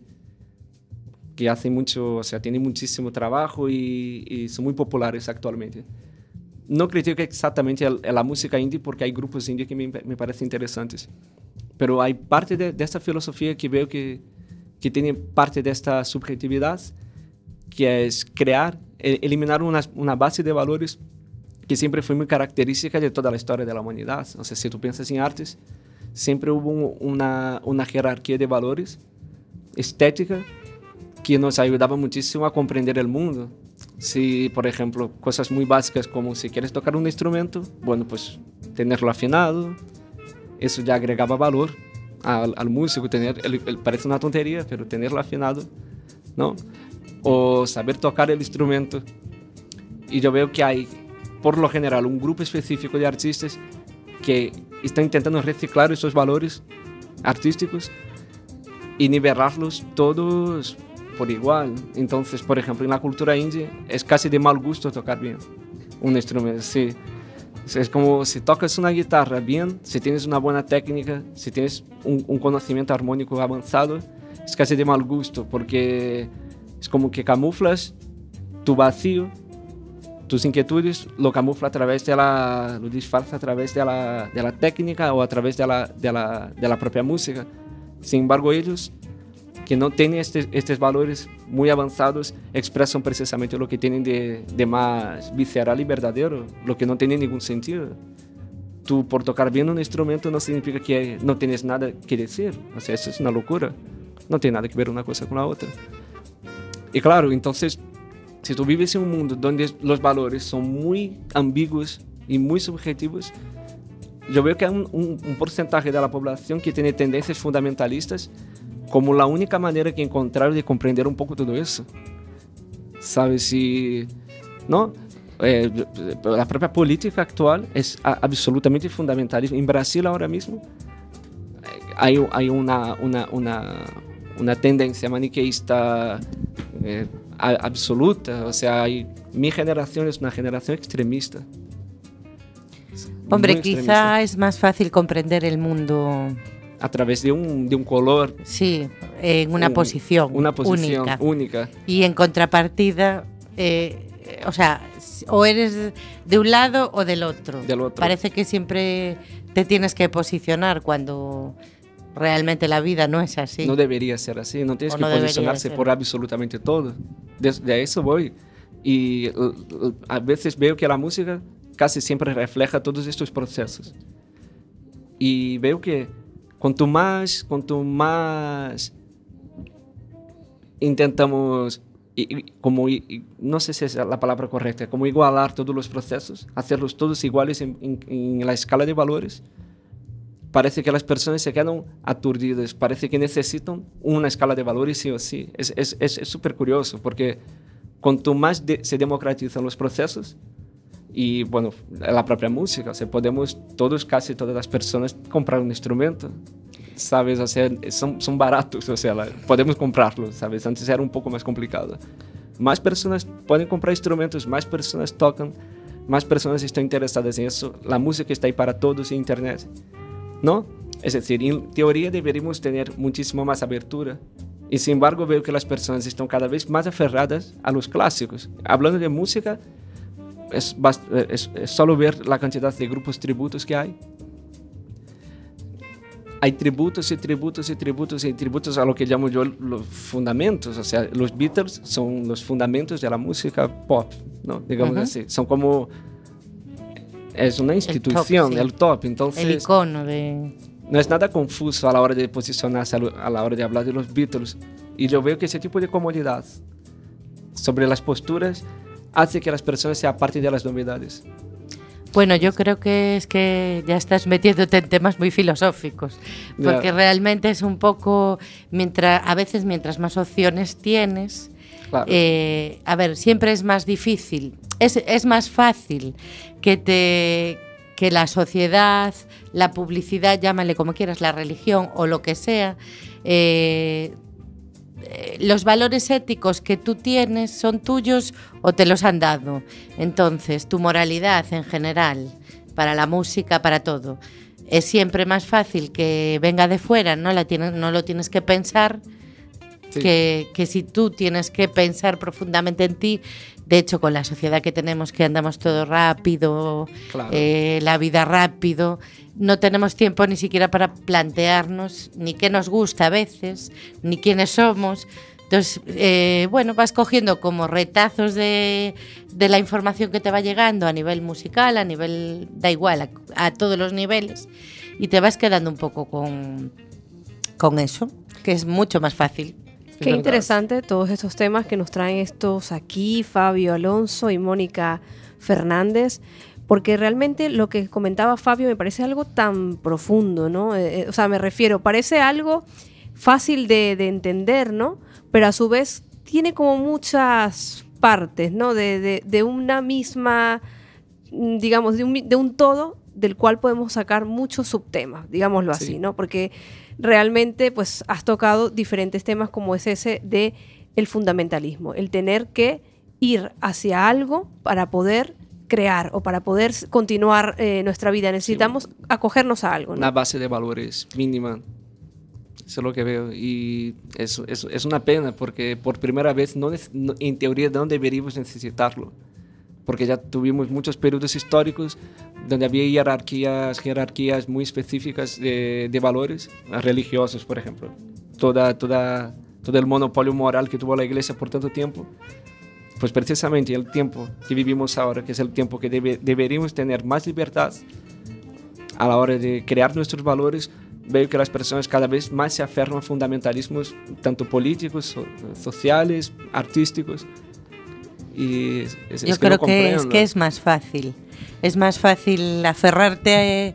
que hacen mucho, o sea, tienen muchísimo trabajo y, y son muy populares actualmente. No critico exactamente el, la música indie porque hay grupos indie que me, me parecen interesantes, pero hay parte de, esta filosofía que veo que, que tiene parte de esta subjetividad que es crear, eliminar una, una, base de valores que siempre fue muy característica de toda la historia de la humanidad. O sea, si tú piensas en artes, siempre hubo una, una jerarquía de valores estética que nos ayudaba muchísimo a comprender el mundo. Si, por ejemplo, cosas muy básicas como si quieres tocar un instrumento, bueno, pues tenerlo afinado, eso ya agregaba valor al, al músico, tener, el, el, parece una tontería, pero tenerlo afinado, ¿no? o saber tocar el instrumento. Y yo veo que hay, por lo general, un grupo específico de artistas que están intentando reciclar esos valores artísticos y nivelarlos todos por igual. Entonces, por ejemplo, en la cultura india es casi de mal gusto tocar bien un instrumento. Sí. Es como si tocas una guitarra bien, si tienes una buena técnica, si tienes un, un conocimiento armónico avanzado, es casi de mal gusto porque es como que camuflas tu vacío, tus inquietudes, lo camufla a través de la, lo disfarza a través de la, de la técnica o a través de la, de, la, de la propia música. Sin embargo, ellos que no tienen este, estos valores muy avanzados expresan precisamente lo que tienen de, de, más visceral y verdadero, lo que no tiene ningún sentido. Tú por tocar bien un instrumento no significa que no tienes nada que decir, o sea, eso es una locura. No tiene nada que ver una cosa con la otra. Y claro, entonces, si tú vives en un mundo donde los valores son muy ambiguos y muy subjetivos, yo veo que hay un, un, un, porcentaje de la población que tiene tendencias fundamentalistas como la única manera que encontrar de comprender un poco todo eso. ¿Sabes? Si, ¿no? Eh, la propia política actual es absolutamente fundamentalista. En Brasil ahora mismo hay, hay una, una, una, una tendencia maniqueísta eh, absoluta. O sea, hay, mi generación es una generación extremista. Hombre, quizá es más fácil comprender el mundo a través de un, de un color. Sí, en una un, posición, una posición única. única. Y en contrapartida, eh, o sea, o eres de un lado o del otro. Del otro. Parece que siempre te tienes que posicionar cuando realmente la vida no es así. No debería ser así, no tienes o que no posicionarse por absolutamente todo. De, de, eso voy. Y a veces veo que la música casi siempre refleja todos estos procesos. Y veo que cuanto más, cuanto más intentamos, como, no sé si es la palabra correcta, como igualar todos los procesos, hacerlos todos iguales en, la escala de valores, parece que las personas se quedan aturdidas, parece que necesitan una escala de valores sí o sí. Es súper curioso porque cuanto más se democratizan los procesos, y bueno, la propia música, o sea, podemos todos, casi todas las personas comprar un instrumento, ¿sabes? O sea, son baratos, o sea, podemos comprarlos, ¿sabes? Antes era un poco más complicado. Más personas pueden comprar instrumentos, más personas tocan, más personas están interesadas en eso, la música está ahí para todos en Internet, ¿no? Es decir, en teoría deberíamos tener muchísimo más abertura. Y sin embargo veo que las personas están cada vez más aferradas a los clásicos. Hablando de música, es, es, es solo ver la cantidad de grupos tributos que hay. Hay tributos y tributos y tributos y tributos a lo que llamo yo los fundamentos. O sea, los Beatles son los fundamentos de la música pop, ¿no? Digamos así. Son como... Es una institución, el top, Entonces, el icono de... No es nada confuso a la hora de posicionarse, a la hora de hablar de los Beatles. Y yo veo que ese tipo de comodidad sobre las posturas hace que las personas se aparten de las novedades. Bueno, yo creo que es que ya estás metiéndote en temas muy filosóficos, porque realmente es un poco, mientras, a veces mientras más opciones tienes, eh, a ver, siempre es más difícil, es, es, más fácil que te que la sociedad, la publicidad, llámale como quieras, la religión o lo que sea, eh, los valores éticos que tú tienes son tuyos o te los han dado. Entonces, tu moralidad en general, para la música, para todo, es siempre más fácil que venga de fuera, no, la tienes, no lo tienes que pensar, que, que, si tú tienes que pensar profundamente en ti, de hecho con la sociedad que tenemos, que andamos todo rápido, eh, la vida rápido, no tenemos tiempo ni siquiera para plantearnos ni qué nos gusta a veces, ni quiénes somos. Entonces, eh, bueno, vas cogiendo como retazos de, de, la información que te va llegando a nivel musical, a nivel, da igual, a, todos los niveles, y te vas quedando un poco con, con eso, que es mucho más fácil. Qué interesante todos estos temas que nos traen estos aquí, Fabio Alonso y Mónica Fernández porque realmente lo que comentaba Fabio me parece algo tan profundo, ¿no? Eh, eh, o sea, me refiero, parece algo fácil de, entender, ¿no? Pero a su vez tiene como muchas partes, ¿no? De, una misma, mm, digamos, de un, todo del cual podemos sacar muchos subtemas, digámoslo así, ¿no? Porque realmente, pues, has tocado diferentes temas como es ese de el fundamentalismo, el tener que ir hacia algo para poder crear o para poder continuar eh, nuestra vida necesitamos acogernos a algo. Una base de valores mínima. Eso es lo que veo. Y es, es, es una pena porque por primera vez, no, en teoría, no deberíamos necesitarlo. Porque ya tuvimos muchos periodos históricos donde había jerarquías, jerarquías muy específicas de, de valores religiosos, por ejemplo. Toda, toda, todo el monopolio moral que tuvo la iglesia por tanto tiempo pues precisamente el tiempo que vivimos ahora, que es el tiempo que deberíamos tener más libertad a la hora de crear nuestros valores, veo que las personas cada vez más se aferran a fundamentalismos, tanto políticos, sociales, artísticos. Y Yo creo que, es que es más fácil. Es más fácil aferrarte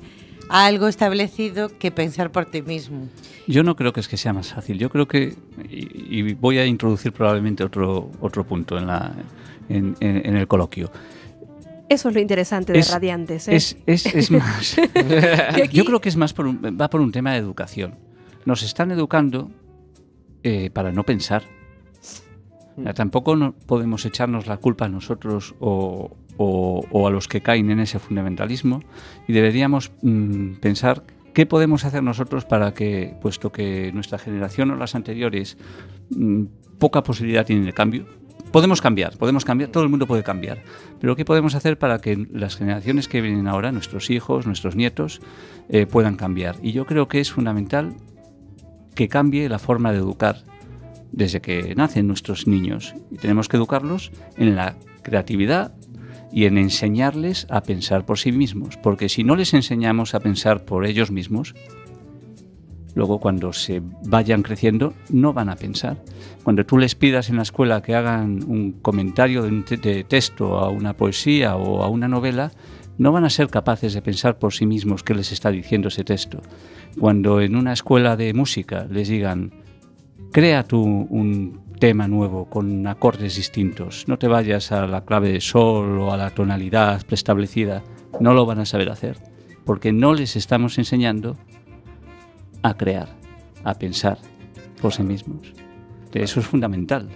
a algo establecido que pensar por ti mismo. Yo no creo que es que sea más fácil. Yo creo que, y, voy a introducir probablemente otro, otro punto en, la, en, el coloquio. Eso es lo interesante de Radiantes. ¿eh? Es, es, más. yo creo que es más por va por un tema de educación. Nos están educando eh, para no pensar. Tampoco no podemos echarnos la culpa a nosotros o, o, a los que caen en ese fundamentalismo y deberíamos mm, pensar ¿Qué podemos hacer nosotros para que, puesto que nuestra generación o las anteriores mm, poca posibilidad tienen de cambio, podemos cambiar, podemos cambiar, todo el mundo puede cambiar, pero ¿qué podemos hacer para que las generaciones que vienen ahora, nuestros hijos, nuestros nietos, eh, puedan cambiar? Y yo creo que es fundamental que cambie la forma de educar desde que nacen nuestros niños. Y tenemos que educarlos en la creatividad, y en enseñarles a pensar por sí mismos, porque si no les enseñamos a pensar por ellos mismos, luego cuando se vayan creciendo no van a pensar. Cuando tú les pidas en la escuela que hagan un comentario de, de texto a una poesía o a una novela, no van a ser capaces de pensar por sí mismos qué les está diciendo ese texto. Cuando en una escuela de música les digan, crea tú un tema nuevo con acordes distintos, no te vayas a la clave de sol o a la tonalidad preestablecida, no lo van a saber hacer, porque no les estamos enseñando a crear, a pensar por sí mismos. Eso es fundamental.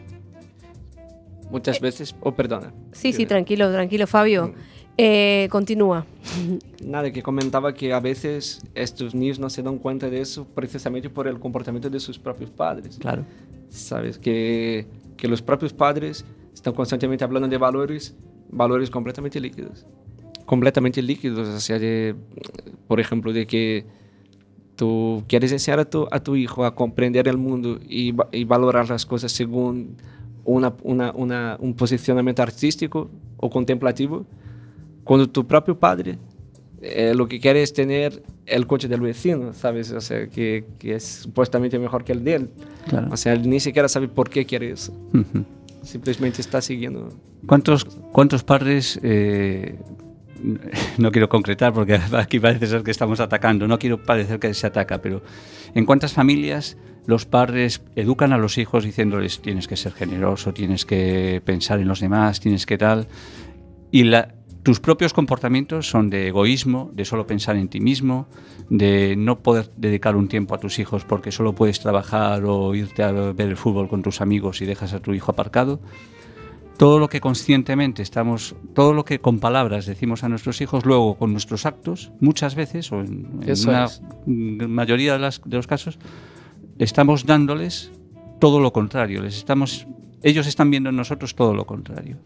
Muchas veces, oh perdona. Sí, sí, tranquilo, tranquilo, Fabio. Mm. Eh, continúa. Nada, que comentaba que a veces estos niños no se dan cuenta de eso precisamente por el comportamiento de sus propios padres. Claro. Sabes que, que los propios padres están constantemente hablando de valores, valores completamente líquidos. Completamente líquidos, o sea, de, por ejemplo, de que tú quieres enseñar a tu, a tu hijo a comprender el mundo y, y valorar las cosas según una, una, una, un posicionamiento artístico o contemplativo, cuando tu propio padre eh, lo que quiere es tener el coche del vecino, ¿sabes? O sea, que, que es supuestamente mejor que el de él. Claro. O sea, él ni siquiera sabe por qué quiere eso. Uh -huh. Simplemente está siguiendo. ¿Cuántos, cuántos padres eh, no quiero concretar porque aquí parece ser que estamos atacando, no quiero parecer que se ataca, pero ¿en cuántas familias los padres educan a los hijos diciéndoles tienes que ser generoso, tienes que pensar en los demás, tienes que tal? Y la, tus propios comportamientos son de egoísmo, de solo pensar en ti mismo, de no poder dedicar un tiempo a tus hijos porque solo puedes trabajar o irte a ver el fútbol con tus amigos y dejas a tu hijo aparcado todo lo que conscientemente estamos, todo lo que con palabras decimos a nuestros hijos, luego con nuestros actos, muchas veces, o en, en una es. mayoría de, las, de, los casos, estamos dándoles todo lo contrario. Les estamos, ellos están viendo en nosotros todo lo contrario.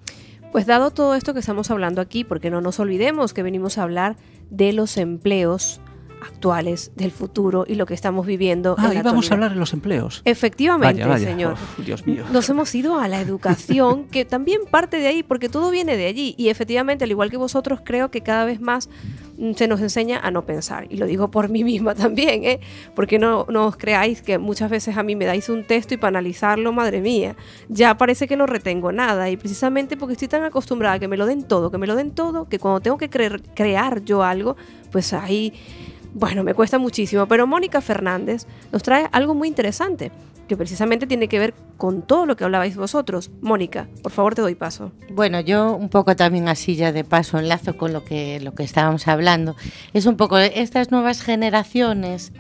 Pues dado todo esto que estamos hablando aquí, porque no nos olvidemos que venimos a hablar de los empleos actuales del futuro y lo que estamos viviendo. Ah, en vamos a hablar de los empleos. Efectivamente, vaya, vaya. señor. Oh, Dios mío. Nos hemos ido a la educación, que también parte de ahí, porque todo viene de allí. Y efectivamente, al igual que vosotros, creo que cada vez más mm, se nos enseña a no pensar. Y lo digo por mí misma también, ¿eh? porque no, no os creáis que muchas veces a mí me dais un texto y para analizarlo, madre mía, ya parece que no retengo nada. Y precisamente porque estoy tan acostumbrada a que me lo den todo, que me lo den todo, que cuando tengo que crear yo algo, pues ahí bueno, me cuesta muchísimo, pero Mónica Fernández nos trae algo muy interesante, que precisamente tiene que ver con todo lo que hablabais vosotros. Mónica, por favor te doy paso. Bueno, yo un poco también así ya de paso enlazo con lo que, lo que estábamos hablando. Es un poco estas nuevas generaciones,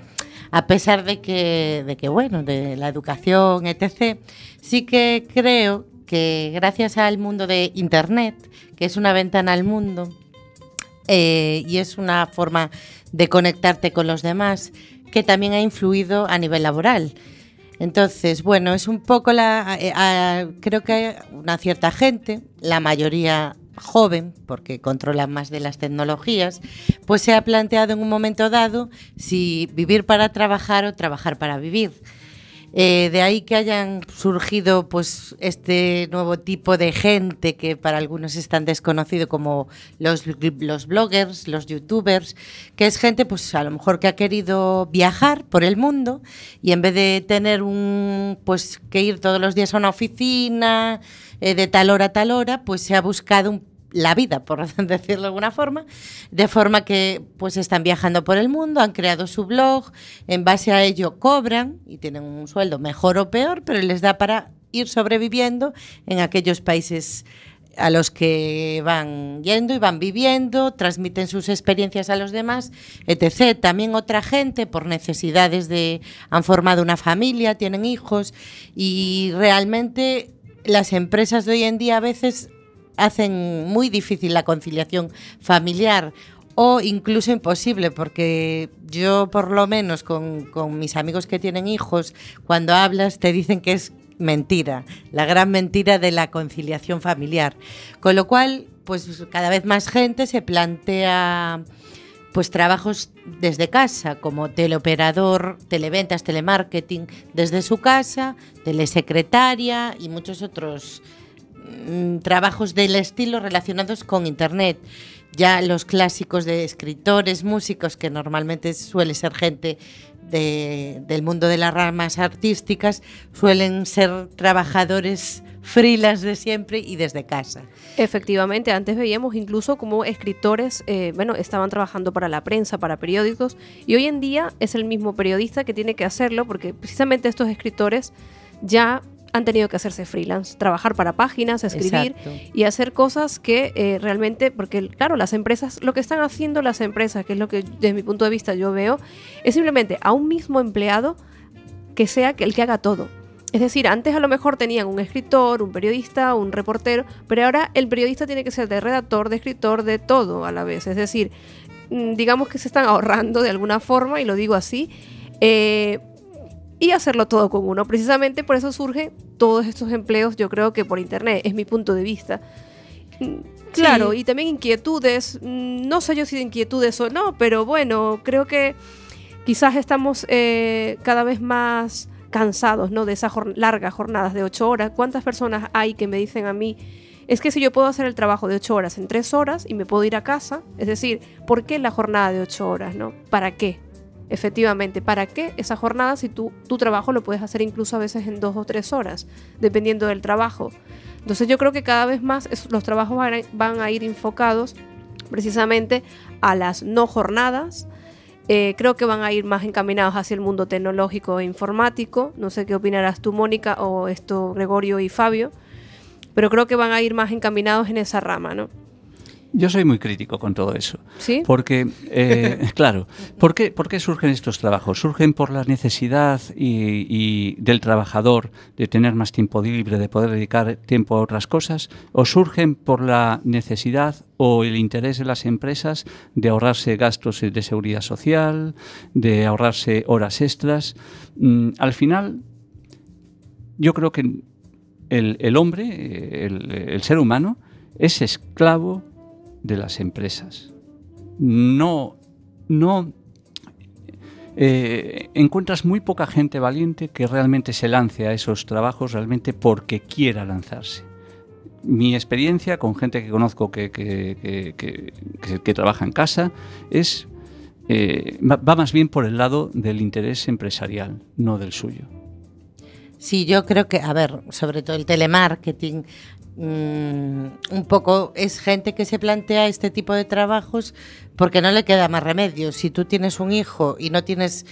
a pesar de que, de que, bueno, de la educación, etc., sí que creo que gracias al mundo de Internet, que es una ventana al mundo, eh, y es una forma de conectarte con los demás que también ha influido a nivel laboral. Entonces, bueno, es un poco la... Eh, creo que una cierta gente, la mayoría joven, porque controla más de las tecnologías, pues se ha planteado en un momento dado si vivir para trabajar o trabajar para vivir. Eh, de ahí que hayan surgido pues este nuevo tipo de gente que para algunos es tan desconocido como los, los bloggers, los youtubers, que es gente pues a lo mejor que ha querido viajar por el mundo y en vez de tener un pues que ir todos los días a una oficina eh, de tal hora a tal hora, pues se ha buscado un la vida, por decirlo de alguna forma, de forma que pues están viajando por el mundo, han creado su blog, en base a ello cobran y tienen un sueldo mejor o peor, pero les da para ir sobreviviendo en aquellos países a los que van yendo y van viviendo, transmiten sus experiencias a los demás, etc. También otra gente por necesidades de han formado una familia, tienen hijos y realmente las empresas de hoy en día a veces hacen muy difícil la conciliación familiar o incluso imposible, porque yo por lo menos con, mis amigos que tienen hijos, cuando hablas te dicen que es mentira, la gran mentira de la conciliación familiar. Con lo cual, pues cada vez más gente se plantea pues trabajos desde casa, como teleoperador, televentas, telemarketing, desde su casa, telesecretaria y muchos otros Mm, trabajos del estilo relacionados con Internet. ya los clásicos de escritores, músicos, que normalmente suele ser gente del mundo de las ramas artísticas, suelen ser trabajadores frilas de siempre y desde casa. Efectivamente, antes veíamos incluso como escritores, eh, bueno, estaban trabajando para la prensa, para periódicos, y hoy en día es el mismo periodista que tiene que hacerlo, porque precisamente estos escritores ya han tenido que hacerse freelance, trabajar para páginas, escribir y hacer cosas que eh, realmente, porque claro, las empresas, lo que están haciendo las empresas, que es lo que desde mi punto de vista yo veo, es simplemente a un mismo empleado que sea el que haga todo. Es decir, antes a lo mejor tenían un escritor, un periodista, un reportero, pero ahora el periodista tiene que ser de redactor, de escritor, de todo a la vez. Es decir, mm, digamos que se están ahorrando de alguna forma, y lo digo así, eh, y hacerlo todo con uno. Precisamente por eso surgen todos estos empleos, yo creo que por Internet, es mi punto de vista. Mm, claro, y también inquietudes, mm, no sé yo si de inquietudes o no, pero bueno, creo que quizás estamos eh, cada vez más cansados ¿no? de esas largas jornadas de ocho horas. ¿Cuántas personas hay que me dicen a mí, es que si yo puedo hacer el trabajo de ocho horas en tres horas y me puedo ir a casa, es decir, ¿por qué la jornada de ocho horas? ¿no? ¿Para qué? Efectivamente, ¿para qué esa jornada si tú, tu trabajo lo puedes hacer incluso a veces en dos o tres horas, dependiendo del trabajo? Entonces yo creo que cada vez más los trabajos van a ir enfocados precisamente a las no jornadas, eh, creo que van a ir más encaminados hacia el mundo tecnológico e informático. No sé qué opinarás tú, Mónica, o esto, Gregorio y Fabio, pero creo que van a ir más encaminados en esa rama, ¿no? Yo soy muy crítico con todo eso. ¿Sí? Porque, eh, claro, ¿por qué, surgen estos trabajos? ¿Surgen por la necesidad y, del trabajador de tener más tiempo libre, de poder dedicar tiempo a otras cosas? ¿O surgen por la necesidad o el interés de las empresas de ahorrarse gastos de seguridad social, de ahorrarse horas extras? Mm, al final, yo creo que el, hombre, el ser humano, es esclavo de las empresas. No, no eh, encuentras muy poca gente valiente que realmente se lance a esos trabajos realmente porque quiera lanzarse. Mi experiencia con gente que conozco que, que, trabaja en casa es eh, va más bien por el lado del interés empresarial, no del suyo. Sí, yo creo que, a ver, sobre todo el telemarketing, Mm, un poco es gente que se plantea este tipo de trabajos porque no le queda más remedio. Si tú tienes un hijo y no tienes,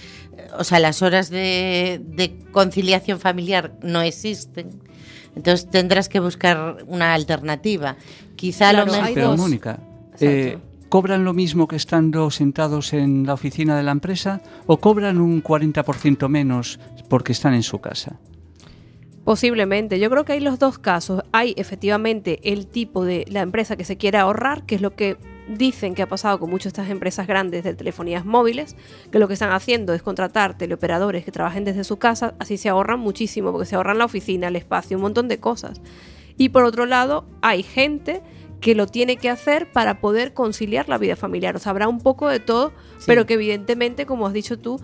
o sea, las horas de, conciliación familiar no existen, entonces tendrás que buscar una alternativa. Quizá lo mejor. Pero Mónica, eh, ¿cobran lo mismo que estando sentados en la oficina de la empresa o cobran un 40% menos porque están en su casa? Posiblemente. Yo creo que hay los dos casos. Hay efectivamente el tipo de la empresa que se quiere ahorrar, que es lo que dicen que ha pasado con muchas de estas empresas grandes de telefonías móviles, que lo que están haciendo es contratar teleoperadores que trabajen desde su casa, así se ahorran muchísimo, porque se ahorran la oficina, el espacio, un montón de cosas. Y por otro lado, hay gente que lo tiene que hacer para poder conciliar la vida familiar. O sea, habrá un poco de todo, pero que evidentemente, como has dicho tú,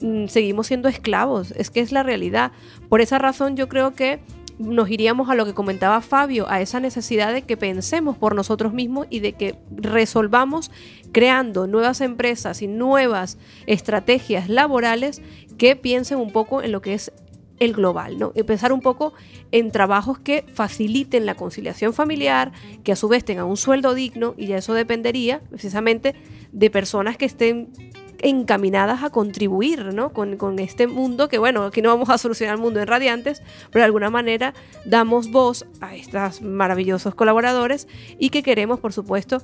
Mm, seguimos siendo esclavos, es que es la realidad. Por esa razón yo creo que nos iríamos a lo que comentaba Fabio, a esa necesidad de que pensemos por nosotros mismos y de que resolvamos creando nuevas empresas y nuevas estrategias laborales que piensen un poco en lo que es el global, ¿no? Y pensar un poco en trabajos que faciliten la conciliación familiar, que a su vez tengan un sueldo digno, y ya eso dependería precisamente de personas que estén encaminadas a contribuir ¿no? con, con, este mundo, que bueno, aquí no vamos a solucionar el mundo en radiantes, pero de alguna manera damos voz a estos maravillosos colaboradores y que queremos, por supuesto,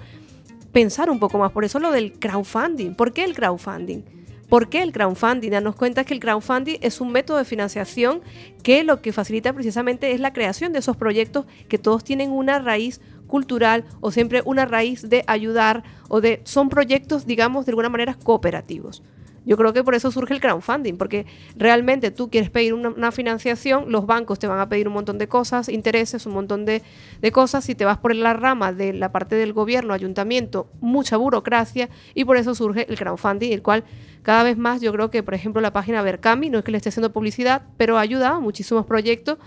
pensar un poco más. Por eso lo del crowdfunding. ¿Por qué el crowdfunding? ¿Por qué el crowdfunding? Darnos cuenta que el crowdfunding es un método de financiación que lo que facilita precisamente es la creación de esos proyectos que todos tienen una raíz cultural o siempre una raíz de ayudar o de son proyectos, digamos, de alguna manera cooperativos. Yo creo que por eso surge el crowdfunding, porque realmente tú quieres pedir una, financiación, los bancos te van a pedir un montón de cosas, intereses, un montón de, de, cosas, si te vas por la rama de la parte del gobierno, ayuntamiento, mucha burocracia, y por eso surge el crowdfunding, el cual cada vez más yo creo que, por ejemplo, la página Vercami, no es que le esté haciendo publicidad, pero ha ayudado a muchísimos proyectos,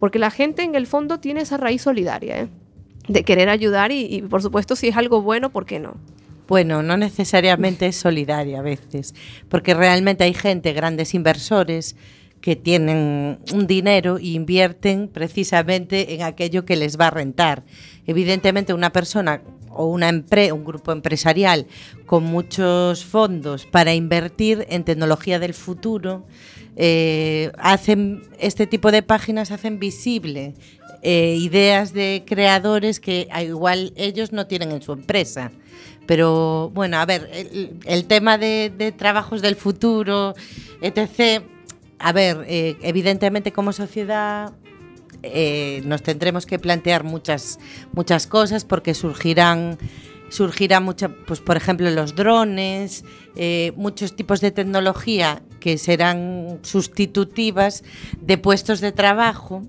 porque la gente en el fondo tiene esa raíz solidaria. ¿eh? De querer ayudar y, y, por supuesto si es algo bueno, ¿por qué no? Bueno, no necesariamente es solidaria a veces, porque realmente hay gente, grandes inversores, que tienen un dinero e invierten precisamente en aquello que les va a rentar. Evidentemente, una persona o una un grupo empresarial con muchos fondos para invertir en tecnología del futuro, eh, hacen este tipo de páginas hacen visible eh, ideas de creadores que igual ellos no tienen en su empresa. Pero bueno, a ver, el, tema de, trabajos del futuro, etc. A ver, eh, evidentemente como sociedad eh, nos tendremos que plantear muchas, muchas cosas porque surgirán surgirá mucha, pues por ejemplo los drones, muchos tipos de tecnología que serán sustitutivas de puestos de trabajo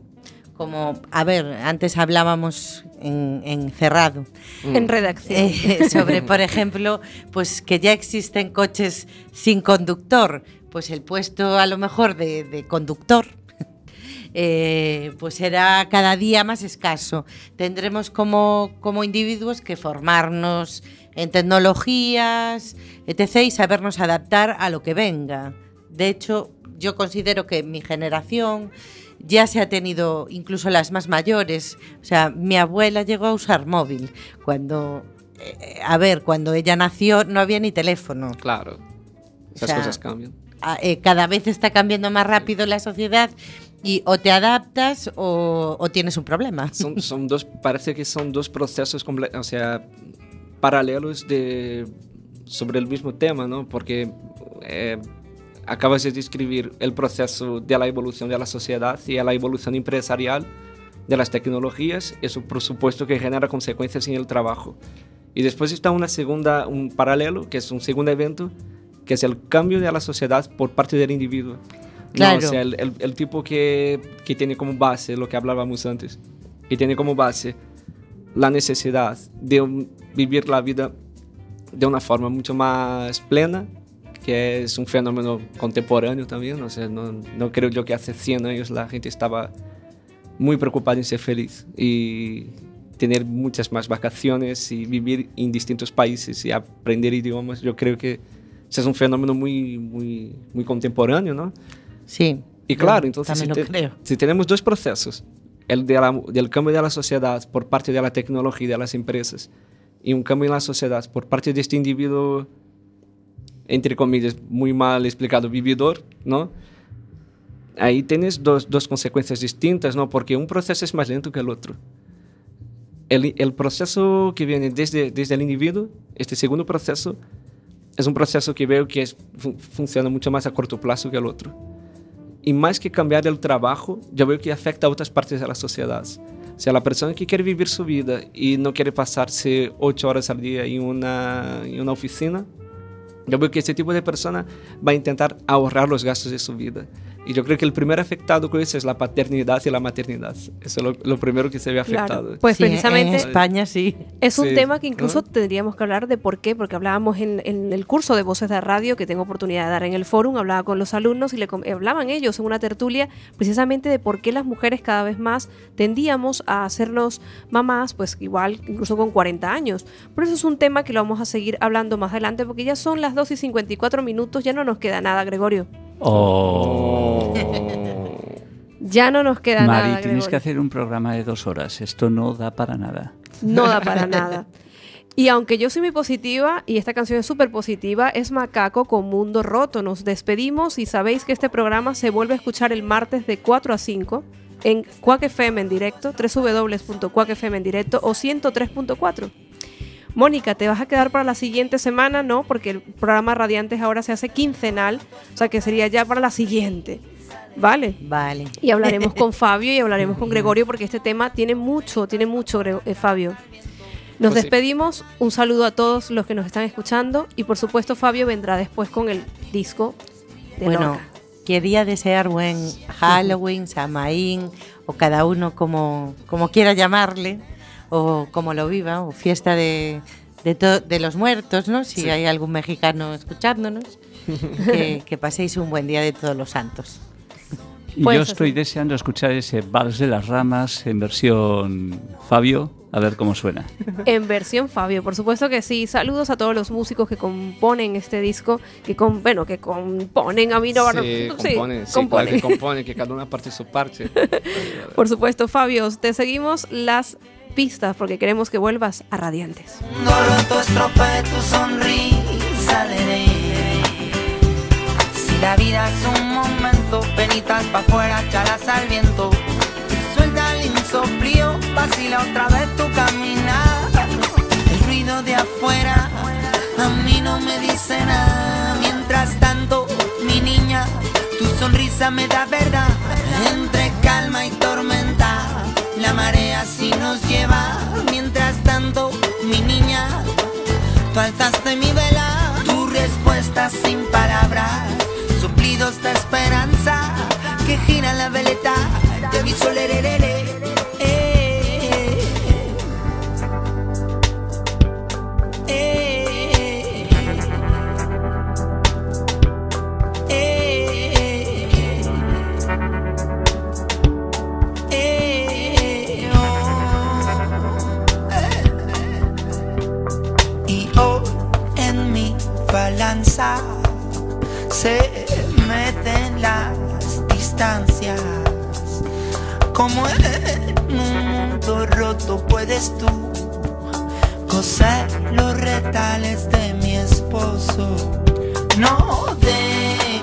como, a ver, antes hablábamos en, en cerrado. Mm. En redacción. Eh, sobre, por ejemplo, pues que ya existen coches sin conductor. Pues el puesto a lo mejor de, de conductor eh, pues será cada día más escaso. Tendremos como, como individuos que formarnos en tecnologías, etc. y sabernos adaptar a lo que venga. De hecho, yo considero que mi generación ya se ha tenido, incluso las más mayores, o sea, mi abuela llegó a usar móvil cuando, eh, a ver, cuando ella nació no había ni teléfono. Claro, esas o sea, cosas cambian. A, eh, cada vez está cambiando más rápido la sociedad y o te adaptas o, o tienes un problema. Son, son, dos, parece que son dos procesos, o sea, paralelos de, sobre el mismo tema, ¿no? Porque eh, acabas de describir el proceso de la evolución de la sociedad y la evolución empresarial de las tecnologías, eso por supuesto que genera consecuencias en el trabajo. Y después está una segunda, un paralelo, que es un segundo evento, que es el cambio de la sociedad por parte del individuo. Claro. No, o sea, el, el, el, tipo que, que tiene como base lo que hablábamos antes, que tiene como base la necesidad de vivir la vida de una forma mucho más plena, que es un fenómeno contemporáneo también. O sea, no, no creo yo que hace 100 años la gente estaba muy preocupada en ser feliz y tener muchas más vacaciones y vivir en distintos países y aprender idiomas. Yo creo que ese es un fenómeno muy, muy, muy contemporáneo, ¿no? Sí. Y claro, entonces si, te, si, tenemos dos procesos, el de la, del cambio de la sociedad por parte de la tecnología y de las empresas y un cambio en la sociedad por parte de este individuo entre comillas, muy mal explicado, vividor, ¿no? Ahí tienes dos, dos consecuencias distintas, ¿no? Porque un proceso es más lento que el otro. El, proceso que viene desde, desde el individuo, este segundo proceso, es un proceso que veo que es, fun funciona mucho más a corto plazo que el otro. Y más que cambiar el trabajo, yo veo que afecta a otras partes de la sociedad. O sea, la persona que quiere vivir su vida y no quiere pasarse ocho horas al día en una, en una oficina, yo veo que ese tipo de persona va a intentar ahorrar los gastos de su vida. Y yo creo que el primer afectado con eso es la paternidad y la maternidad. Eso es lo, lo primero que se ve afectado. Claro, pues sí, precisamente en España sí. Es un Sí, tema que incluso ¿no? tendríamos que hablar de por qué, porque hablábamos en, en, el curso de Voces de Radio que tengo oportunidad de dar en el fórum, hablaba con los alumnos y le hablaban ellos en una tertulia precisamente de por qué las mujeres cada vez más tendíamos a hacernos mamás, pues igual incluso con 40 años. Por eso es un tema que lo vamos a seguir hablando más adelante porque ya son las 2 y 54 minutos, ya no nos queda nada, Gregorio. Oh. Ya no nos queda Mari, nada. tienes Gregorio. que hacer un programa de dos horas. Esto no da para nada. No da para nada. Y aunque yo soy muy positiva y esta canción es súper positiva, es Macaco con Mundo Roto. Nos despedimos y sabéis que este programa se vuelve a escuchar el martes de 4 a 5 en Quack FM en directo, www.quackfm en directo o 103.4. Mónica, ¿te vas a quedar para la siguiente semana? No, porque el programa Radiantes ahora se hace quincenal, o sea que sería ya para la siguiente. Vale. Vale. Y hablaremos con Fabio y hablaremos con Gregorio porque este tema tiene mucho, tiene mucho, eh, Fabio. Nos Pues sí. despedimos, un saludo a todos los que nos están escuchando y por supuesto Fabio vendrá después con el disco de Bueno, Lorca. quería desear buen Halloween, Samaín, o cada uno como, como quiera llamarle, o como lo viva, o fiesta de, de, to- de los muertos, ¿no? Si Sí. hay algún mexicano escuchándonos, que, que paséis un buen día de todos los santos. Y Pues yo así. estoy deseando escuchar ese Vals de las Ramas en versión Fabio A ver cómo suena. En versión Fabio, por supuesto que sí. Saludos a todos los músicos que componen este disco, que con, bueno, que componen a mí no sí, sí, componen, sí, componen. que componen, que cada una parte su parte. por supuesto, Fabio, te seguimos las pistas porque queremos que vuelvas a Radiantes. Tu sonrisa Si la vida es un momento, penitas pa' afuera, chalas al viento suelta el insoplío, vacila otra vez tu caminar. El ruido de afuera a mí no me dice nada. Mientras tanto, mi niña, tu sonrisa me da verdad. Entre calma y tormenta, la marea sí nos lleva. Mientras tanto, mi niña, tú alzaste mi vela. Tu respuesta sin palabras, suplidos de esperanza que gira la veleta de mi solererere. Se meten las distancias como en un mundo roto puedes tú coser los retales de mi esposo. No de